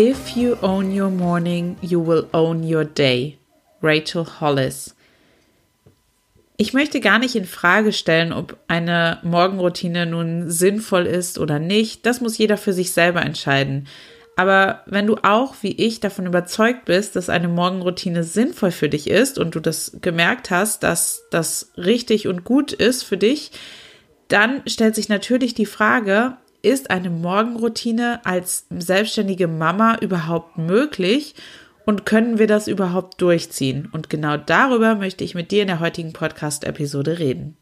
If you own your morning, you will own your day. Rachel Hollis. Ich möchte gar nicht in Frage stellen, ob eine Morgenroutine nun sinnvoll ist oder nicht. Das muss jeder für sich selber entscheiden. Aber wenn du auch wie ich davon überzeugt bist, dass eine Morgenroutine sinnvoll für dich ist und du das gemerkt hast, dass das richtig und gut ist für dich, dann stellt sich natürlich die Frage, ist eine Morgenroutine als selbstständige Mama überhaupt möglich und können wir das überhaupt durchziehen? Und genau darüber möchte ich mit dir in der heutigen Podcast-Episode reden.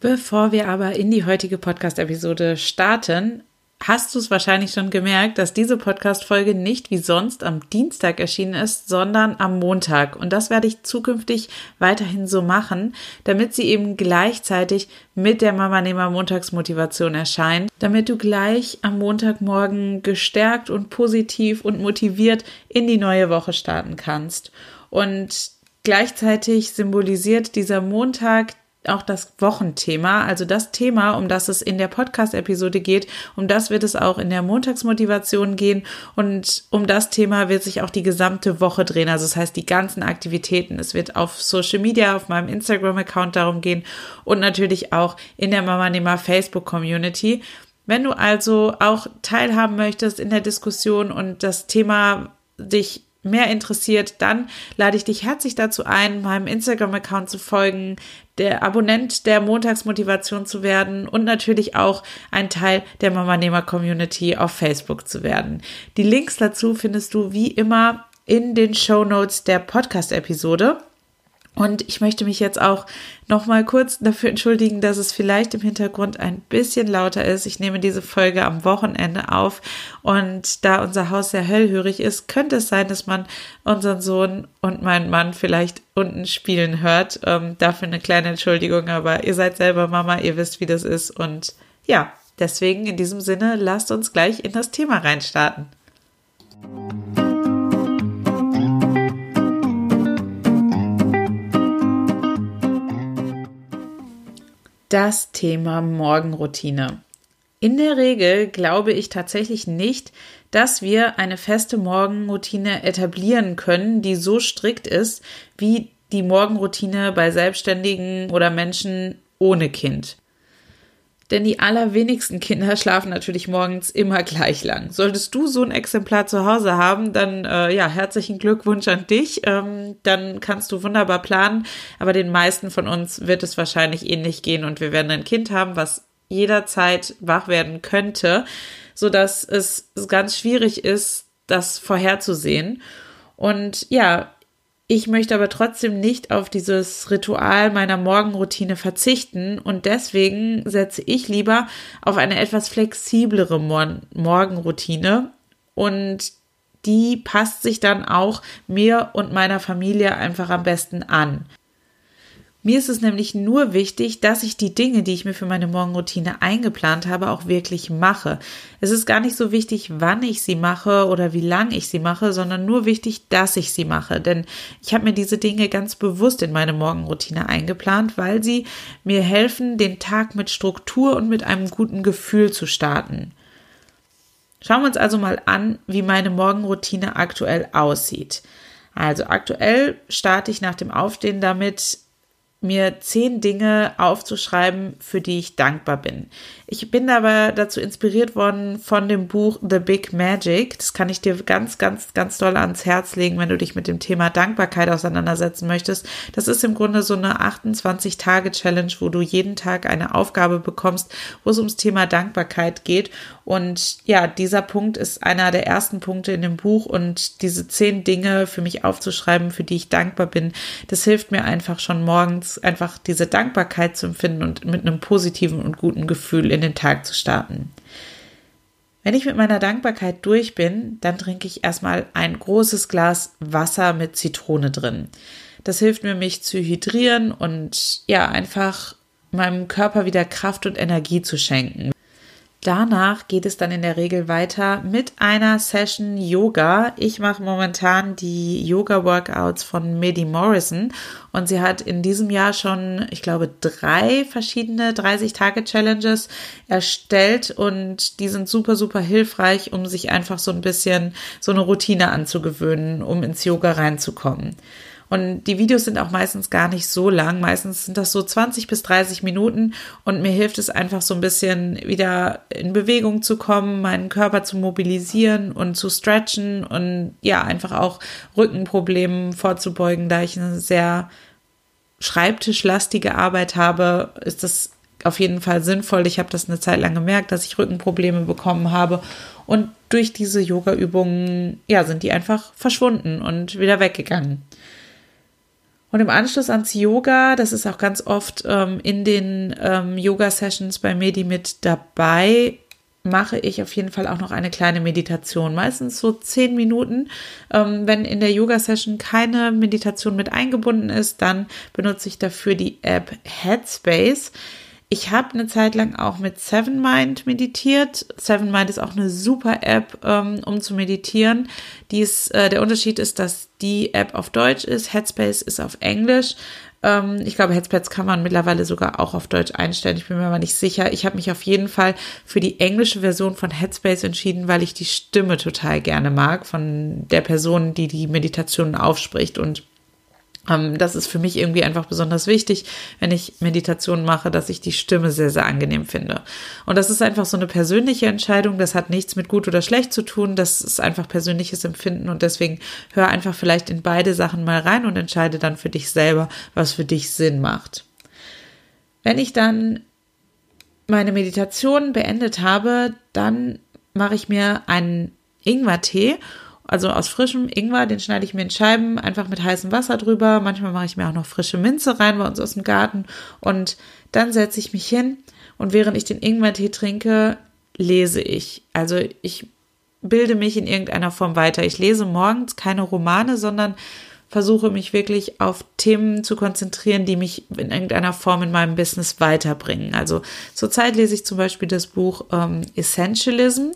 Bevor wir aber in die heutige Podcast-Episode starten, hast du es wahrscheinlich schon gemerkt, dass diese Podcast-Folge nicht wie sonst am Dienstag erschienen ist, sondern am Montag. Und das werde ich zukünftig weiterhin so machen, damit sie eben gleichzeitig mit der Mama Nehmer Montagsmotivation erscheint, damit du gleich am Montagmorgen gestärkt und positiv und motiviert in die neue Woche starten kannst. Und gleichzeitig symbolisiert dieser Montag auch das Wochenthema, also das Thema, um das es in der Podcast-Episode geht, um das wird es auch in der Montagsmotivation gehen und um das Thema wird sich auch die gesamte Woche drehen, also das heißt die ganzen Aktivitäten. Es wird auf Social Media, auf meinem Instagram-Account darum gehen und natürlich auch in der Mama Nehmer Facebook-Community. Wenn du also auch teilhaben möchtest in der Diskussion und das Thema dich mehr interessiert, dann lade ich dich herzlich dazu ein, meinem Instagram-Account zu folgen, der Abonnent der Montagsmotivation zu werden und natürlich auch ein Teil der Mama Nehmer Community auf Facebook zu werden. Die Links dazu findest du wie immer in den Show Notes der Podcast-Episode. Und ich möchte mich jetzt auch noch mal kurz dafür entschuldigen, dass es vielleicht im Hintergrund ein bisschen lauter ist. Ich nehme diese Folge am Wochenende auf und da unser Haus sehr hellhörig ist, könnte es sein, dass man unseren Sohn und meinen Mann vielleicht unten spielen hört. Ähm, dafür eine kleine Entschuldigung, aber ihr seid selber Mama, ihr wisst, wie das ist und ja, deswegen in diesem Sinne lasst uns gleich in das Thema reinstarten. Das Thema Morgenroutine. In der Regel glaube ich tatsächlich nicht, dass wir eine feste Morgenroutine etablieren können, die so strikt ist wie die Morgenroutine bei Selbstständigen oder Menschen ohne Kind. Denn die allerwenigsten Kinder schlafen natürlich morgens immer gleich lang. Solltest du so ein Exemplar zu Hause haben, dann äh, ja, herzlichen Glückwunsch an dich. Ähm, dann kannst du wunderbar planen. Aber den meisten von uns wird es wahrscheinlich ähnlich gehen und wir werden ein Kind haben, was jederzeit wach werden könnte, so dass es ganz schwierig ist, das vorherzusehen. Und ja, ich möchte aber trotzdem nicht auf dieses Ritual meiner Morgenroutine verzichten und deswegen setze ich lieber auf eine etwas flexiblere Mor Morgenroutine und die passt sich dann auch mir und meiner Familie einfach am besten an. Mir ist es nämlich nur wichtig, dass ich die Dinge, die ich mir für meine Morgenroutine eingeplant habe, auch wirklich mache. Es ist gar nicht so wichtig, wann ich sie mache oder wie lang ich sie mache, sondern nur wichtig, dass ich sie mache. Denn ich habe mir diese Dinge ganz bewusst in meine Morgenroutine eingeplant, weil sie mir helfen, den Tag mit Struktur und mit einem guten Gefühl zu starten. Schauen wir uns also mal an, wie meine Morgenroutine aktuell aussieht. Also aktuell starte ich nach dem Aufstehen damit, mir zehn Dinge aufzuschreiben, für die ich dankbar bin. Ich bin aber dazu inspiriert worden von dem Buch The Big Magic. Das kann ich dir ganz, ganz, ganz doll ans Herz legen, wenn du dich mit dem Thema Dankbarkeit auseinandersetzen möchtest. Das ist im Grunde so eine 28-Tage-Challenge, wo du jeden Tag eine Aufgabe bekommst, wo es ums Thema Dankbarkeit geht. Und ja, dieser Punkt ist einer der ersten Punkte in dem Buch und diese zehn Dinge für mich aufzuschreiben, für die ich dankbar bin, das hilft mir einfach schon morgens einfach diese Dankbarkeit zu empfinden und mit einem positiven und guten Gefühl in den Tag zu starten. Wenn ich mit meiner Dankbarkeit durch bin, dann trinke ich erstmal ein großes Glas Wasser mit Zitrone drin. Das hilft mir, mich zu hydrieren und ja, einfach meinem Körper wieder Kraft und Energie zu schenken. Danach geht es dann in der Regel weiter mit einer Session Yoga. Ich mache momentan die Yoga-Workouts von Medi Morrison und sie hat in diesem Jahr schon, ich glaube, drei verschiedene 30-Tage-Challenges erstellt und die sind super, super hilfreich, um sich einfach so ein bisschen so eine Routine anzugewöhnen, um ins Yoga reinzukommen. Und die Videos sind auch meistens gar nicht so lang. Meistens sind das so 20 bis 30 Minuten und mir hilft es einfach so ein bisschen wieder in Bewegung zu kommen, meinen Körper zu mobilisieren und zu stretchen und ja, einfach auch Rückenproblemen vorzubeugen, da ich eine sehr schreibtischlastige Arbeit habe, ist das auf jeden Fall sinnvoll. Ich habe das eine Zeit lang gemerkt, dass ich Rückenprobleme bekommen habe und durch diese Yoga-Übungen, ja, sind die einfach verschwunden und wieder weggegangen. Und im Anschluss ans Yoga, das ist auch ganz oft ähm, in den ähm, Yoga-Sessions bei Medi mit dabei, mache ich auf jeden Fall auch noch eine kleine Meditation. Meistens so zehn Minuten. Ähm, wenn in der Yoga-Session keine Meditation mit eingebunden ist, dann benutze ich dafür die App Headspace. Ich habe eine Zeit lang auch mit Seven Mind meditiert. Seven Mind ist auch eine super App, ähm, um zu meditieren. Dies, äh, der Unterschied ist, dass die App auf Deutsch ist, Headspace ist auf Englisch. Ähm, ich glaube, Headspace kann man mittlerweile sogar auch auf Deutsch einstellen. Ich bin mir aber nicht sicher. Ich habe mich auf jeden Fall für die englische Version von Headspace entschieden, weil ich die Stimme total gerne mag von der Person, die die Meditationen aufspricht und das ist für mich irgendwie einfach besonders wichtig, wenn ich Meditation mache, dass ich die Stimme sehr, sehr angenehm finde. Und das ist einfach so eine persönliche Entscheidung. Das hat nichts mit gut oder schlecht zu tun. Das ist einfach persönliches Empfinden. Und deswegen hör einfach vielleicht in beide Sachen mal rein und entscheide dann für dich selber, was für dich Sinn macht. Wenn ich dann meine Meditation beendet habe, dann mache ich mir einen Ingwertee also aus frischem Ingwer, den schneide ich mir in Scheiben, einfach mit heißem Wasser drüber. Manchmal mache ich mir auch noch frische Minze rein bei uns aus dem Garten. Und dann setze ich mich hin und während ich den Ingwertee trinke, lese ich. Also ich bilde mich in irgendeiner Form weiter. Ich lese morgens keine Romane, sondern versuche mich wirklich auf Themen zu konzentrieren, die mich in irgendeiner Form in meinem Business weiterbringen. Also zurzeit lese ich zum Beispiel das Buch ähm, Essentialism.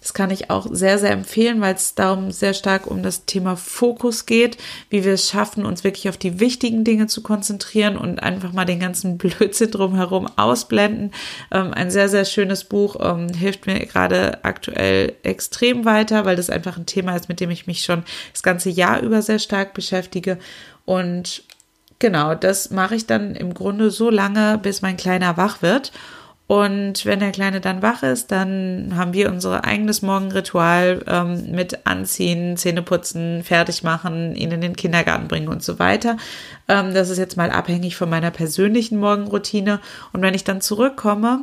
Das kann ich auch sehr, sehr empfehlen, weil es darum sehr stark um das Thema Fokus geht, wie wir es schaffen, uns wirklich auf die wichtigen Dinge zu konzentrieren und einfach mal den ganzen Blödsinn drumherum ausblenden. Ähm, ein sehr, sehr schönes Buch, ähm, hilft mir gerade aktuell extrem weiter, weil das einfach ein Thema ist, mit dem ich mich schon das ganze Jahr über sehr stark beschäftige. Und genau, das mache ich dann im Grunde so lange, bis mein Kleiner wach wird. Und wenn der Kleine dann wach ist, dann haben wir unser eigenes Morgenritual ähm, mit Anziehen, Zähneputzen, fertig machen, ihn in den Kindergarten bringen und so weiter. Ähm, das ist jetzt mal abhängig von meiner persönlichen Morgenroutine. Und wenn ich dann zurückkomme,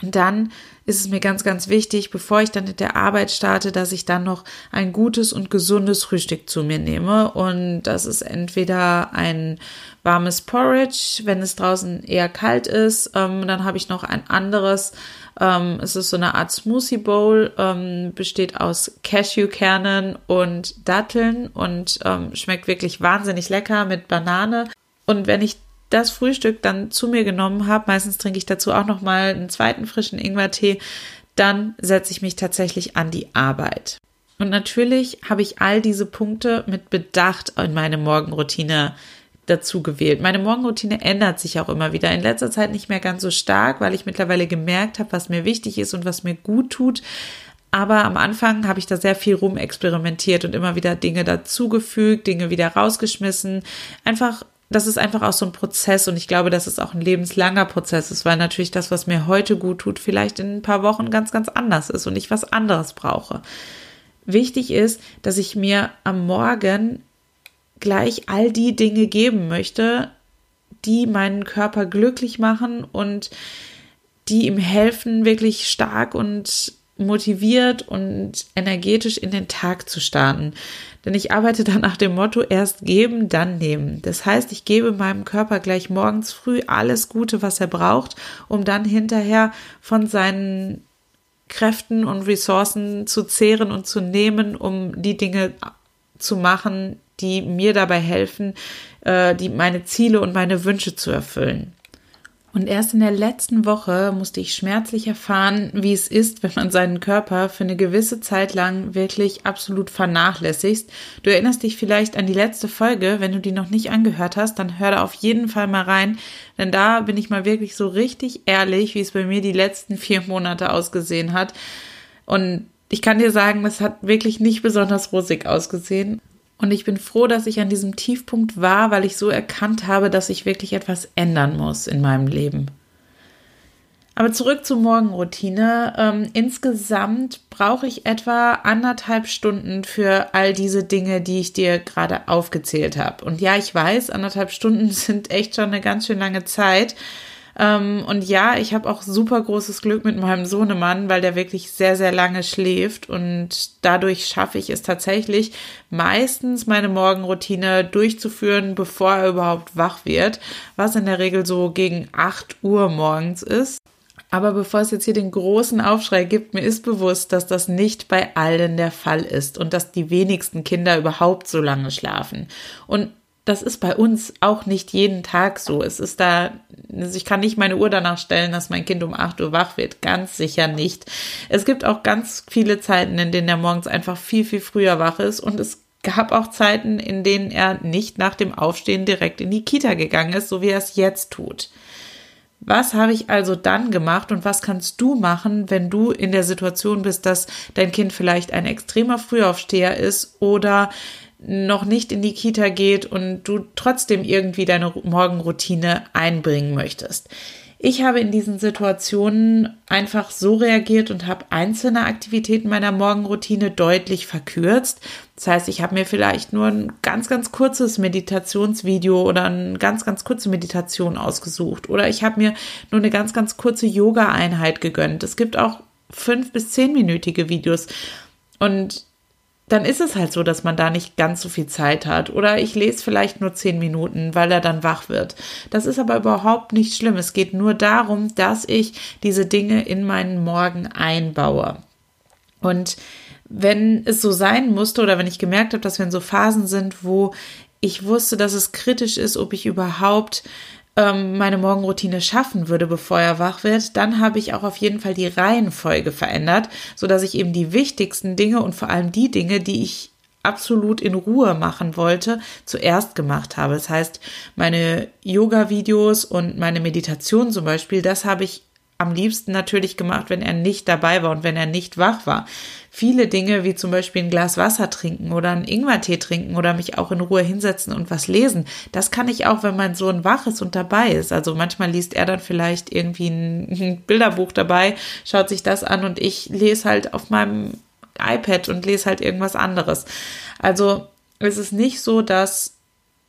dann ist es mir ganz, ganz wichtig, bevor ich dann mit der Arbeit starte, dass ich dann noch ein gutes und gesundes Frühstück zu mir nehme. Und das ist entweder ein warmes Porridge, wenn es draußen eher kalt ist. Ähm, dann habe ich noch ein anderes. Ähm, es ist so eine Art Smoothie Bowl, ähm, besteht aus Cashewkernen und Datteln und ähm, schmeckt wirklich wahnsinnig lecker mit Banane. Und wenn ich das Frühstück dann zu mir genommen habe, meistens trinke ich dazu auch noch mal einen zweiten frischen Ingwertee, dann setze ich mich tatsächlich an die Arbeit. Und natürlich habe ich all diese Punkte mit Bedacht in meine Morgenroutine dazu gewählt. Meine Morgenroutine ändert sich auch immer wieder. In letzter Zeit nicht mehr ganz so stark, weil ich mittlerweile gemerkt habe, was mir wichtig ist und was mir gut tut. Aber am Anfang habe ich da sehr viel rumexperimentiert und immer wieder Dinge dazugefügt, Dinge wieder rausgeschmissen. Einfach das ist einfach auch so ein Prozess und ich glaube, dass es auch ein lebenslanger Prozess ist, weil natürlich das, was mir heute gut tut, vielleicht in ein paar Wochen ganz, ganz anders ist und ich was anderes brauche. Wichtig ist, dass ich mir am Morgen gleich all die Dinge geben möchte, die meinen Körper glücklich machen und die ihm helfen, wirklich stark und motiviert und energetisch in den Tag zu starten. Denn ich arbeite dann nach dem Motto erst geben, dann nehmen. Das heißt, ich gebe meinem Körper gleich morgens früh alles Gute, was er braucht, um dann hinterher von seinen Kräften und Ressourcen zu zehren und zu nehmen, um die Dinge zu machen, die mir dabei helfen, äh, die meine Ziele und meine Wünsche zu erfüllen. Und erst in der letzten Woche musste ich schmerzlich erfahren, wie es ist, wenn man seinen Körper für eine gewisse Zeit lang wirklich absolut vernachlässigst. Du erinnerst dich vielleicht an die letzte Folge. Wenn du die noch nicht angehört hast, dann hör da auf jeden Fall mal rein. Denn da bin ich mal wirklich so richtig ehrlich, wie es bei mir die letzten vier Monate ausgesehen hat. Und ich kann dir sagen, es hat wirklich nicht besonders rosig ausgesehen. Und ich bin froh, dass ich an diesem Tiefpunkt war, weil ich so erkannt habe, dass ich wirklich etwas ändern muss in meinem Leben. Aber zurück zur Morgenroutine. Ähm, insgesamt brauche ich etwa anderthalb Stunden für all diese Dinge, die ich dir gerade aufgezählt habe. Und ja, ich weiß, anderthalb Stunden sind echt schon eine ganz schön lange Zeit. Ähm, und ja, ich habe auch super großes Glück mit meinem Sohnemann, weil der wirklich sehr, sehr lange schläft und dadurch schaffe ich es tatsächlich, meistens meine Morgenroutine durchzuführen, bevor er überhaupt wach wird, was in der Regel so gegen 8 Uhr morgens ist. Aber bevor es jetzt hier den großen Aufschrei gibt, mir ist bewusst, dass das nicht bei allen der Fall ist und dass die wenigsten Kinder überhaupt so lange schlafen. Und das ist bei uns auch nicht jeden Tag so. Es ist da, also ich kann nicht meine Uhr danach stellen, dass mein Kind um 8 Uhr wach wird. Ganz sicher nicht. Es gibt auch ganz viele Zeiten, in denen er morgens einfach viel, viel früher wach ist und es gab auch Zeiten, in denen er nicht nach dem Aufstehen direkt in die Kita gegangen ist, so wie er es jetzt tut. Was habe ich also dann gemacht und was kannst du machen, wenn du in der Situation bist, dass dein Kind vielleicht ein extremer Frühaufsteher ist oder noch nicht in die Kita geht und du trotzdem irgendwie deine Morgenroutine einbringen möchtest. Ich habe in diesen Situationen einfach so reagiert und habe einzelne Aktivitäten meiner Morgenroutine deutlich verkürzt. Das heißt, ich habe mir vielleicht nur ein ganz, ganz kurzes Meditationsvideo oder eine ganz, ganz kurze Meditation ausgesucht. Oder ich habe mir nur eine ganz, ganz kurze Yoga-Einheit gegönnt. Es gibt auch fünf bis zehnminütige Videos. Und dann ist es halt so, dass man da nicht ganz so viel Zeit hat. Oder ich lese vielleicht nur zehn Minuten, weil er dann wach wird. Das ist aber überhaupt nicht schlimm. Es geht nur darum, dass ich diese Dinge in meinen Morgen einbaue. Und wenn es so sein musste oder wenn ich gemerkt habe, dass wir in so Phasen sind, wo ich wusste, dass es kritisch ist, ob ich überhaupt ähm, meine Morgenroutine schaffen würde, bevor er wach wird, dann habe ich auch auf jeden Fall die Reihenfolge verändert, so dass ich eben die wichtigsten Dinge und vor allem die Dinge, die ich absolut in Ruhe machen wollte, zuerst gemacht habe. Das heißt, meine Yoga-Videos und meine Meditation zum Beispiel, das habe ich am liebsten natürlich gemacht, wenn er nicht dabei war und wenn er nicht wach war. Viele Dinge, wie zum Beispiel ein Glas Wasser trinken oder einen Ingwertee trinken oder mich auch in Ruhe hinsetzen und was lesen, das kann ich auch, wenn mein Sohn wach ist und dabei ist. Also manchmal liest er dann vielleicht irgendwie ein Bilderbuch dabei, schaut sich das an und ich lese halt auf meinem iPad und lese halt irgendwas anderes. Also es ist nicht so, dass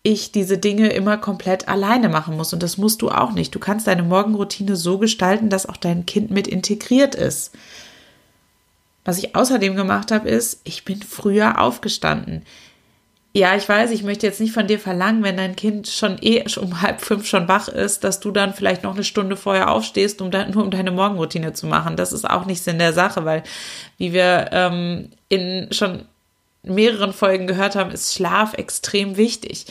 ich diese Dinge immer komplett alleine machen muss. Und das musst du auch nicht. Du kannst deine Morgenroutine so gestalten, dass auch dein Kind mit integriert ist. Was ich außerdem gemacht habe, ist, ich bin früher aufgestanden. Ja, ich weiß, ich möchte jetzt nicht von dir verlangen, wenn dein Kind schon eh um halb fünf schon wach ist, dass du dann vielleicht noch eine Stunde vorher aufstehst, um dann, nur um deine Morgenroutine zu machen. Das ist auch nicht Sinn der Sache, weil, wie wir ähm, in schon mehreren Folgen gehört haben, ist Schlaf extrem wichtig.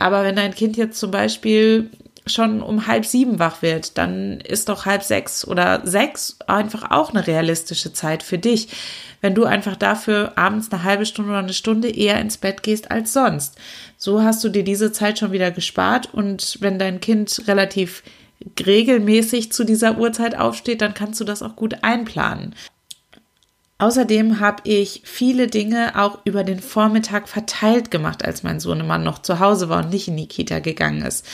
Aber wenn dein Kind jetzt zum Beispiel schon um halb sieben wach wird, dann ist doch halb sechs oder sechs einfach auch eine realistische Zeit für dich. Wenn du einfach dafür abends eine halbe Stunde oder eine Stunde eher ins Bett gehst als sonst. So hast du dir diese Zeit schon wieder gespart und wenn dein Kind relativ regelmäßig zu dieser Uhrzeit aufsteht, dann kannst du das auch gut einplanen. Außerdem habe ich viele Dinge auch über den Vormittag verteilt gemacht, als mein Sohnemann noch zu Hause war und nicht in die Kita gegangen ist.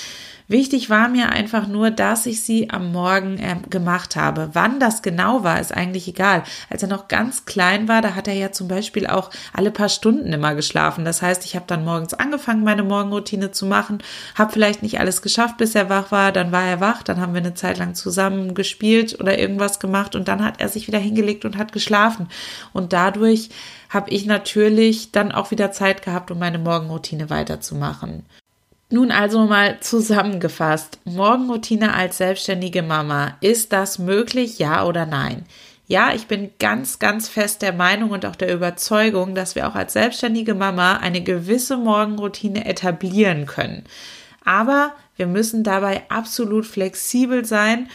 Wichtig war mir einfach nur, dass ich sie am Morgen äh, gemacht habe. Wann das genau war, ist eigentlich egal. Als er noch ganz klein war, da hat er ja zum Beispiel auch alle paar Stunden immer geschlafen. Das heißt, ich habe dann morgens angefangen, meine Morgenroutine zu machen, habe vielleicht nicht alles geschafft, bis er wach war. Dann war er wach, dann haben wir eine Zeit lang zusammen gespielt oder irgendwas gemacht und dann hat er sich wieder hingelegt und hat geschlafen. Und dadurch habe ich natürlich dann auch wieder Zeit gehabt, um meine Morgenroutine weiterzumachen. Nun also mal zusammengefasst. Morgenroutine als selbstständige Mama. Ist das möglich? Ja oder nein? Ja, ich bin ganz, ganz fest der Meinung und auch der Überzeugung, dass wir auch als selbstständige Mama eine gewisse Morgenroutine etablieren können. Aber wir müssen dabei absolut flexibel sein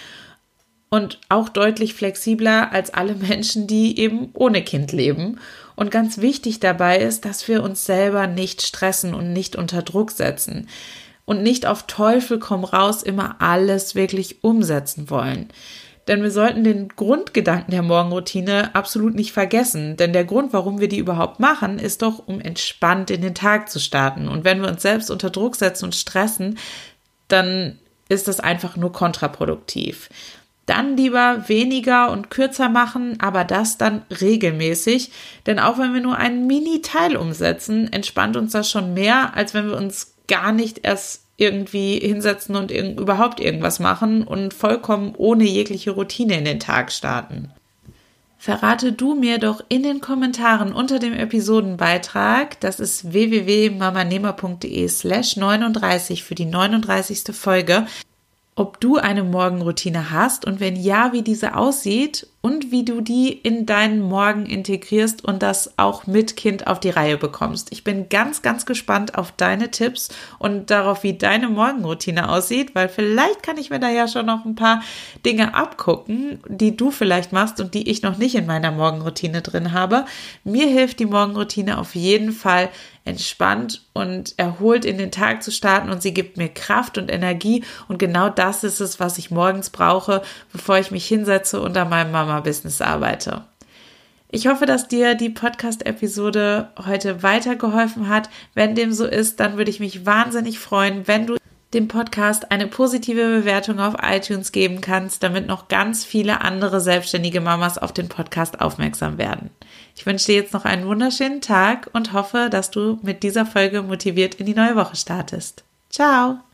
und auch deutlich flexibler als alle Menschen, die eben ohne Kind leben. Und ganz wichtig dabei ist, dass wir uns selber nicht stressen und nicht unter Druck setzen und nicht auf Teufel komm raus immer alles wirklich umsetzen wollen. Denn wir sollten den Grundgedanken der Morgenroutine absolut nicht vergessen. Denn der Grund, warum wir die überhaupt machen, ist doch, um entspannt in den Tag zu starten. Und wenn wir uns selbst unter Druck setzen und stressen, dann ist das einfach nur kontraproduktiv dann lieber weniger und kürzer machen, aber das dann regelmäßig. Denn auch wenn wir nur einen Mini-Teil umsetzen, entspannt uns das schon mehr, als wenn wir uns gar nicht erst irgendwie hinsetzen und irg überhaupt irgendwas machen und vollkommen ohne jegliche Routine in den Tag starten. Verrate du mir doch in den Kommentaren unter dem Episodenbeitrag, das ist www.mamanehmer.de slash 39 für die 39. Folge, ob du eine Morgenroutine hast und wenn ja, wie diese aussieht und wie du die in deinen Morgen integrierst und das auch mit Kind auf die Reihe bekommst. Ich bin ganz, ganz gespannt auf deine Tipps und darauf, wie deine Morgenroutine aussieht, weil vielleicht kann ich mir da ja schon noch ein paar Dinge abgucken, die du vielleicht machst und die ich noch nicht in meiner Morgenroutine drin habe. Mir hilft die Morgenroutine auf jeden Fall entspannt und erholt in den Tag zu starten und sie gibt mir Kraft und Energie und genau das ist es, was ich morgens brauche, bevor ich mich hinsetze an meinem Mama Business arbeite. Ich hoffe, dass dir die Podcast-Episode heute weitergeholfen hat. Wenn dem so ist, dann würde ich mich wahnsinnig freuen, wenn du dem Podcast eine positive Bewertung auf iTunes geben kannst, damit noch ganz viele andere selbstständige Mamas auf den Podcast aufmerksam werden. Ich wünsche dir jetzt noch einen wunderschönen Tag und hoffe, dass du mit dieser Folge motiviert in die neue Woche startest. Ciao!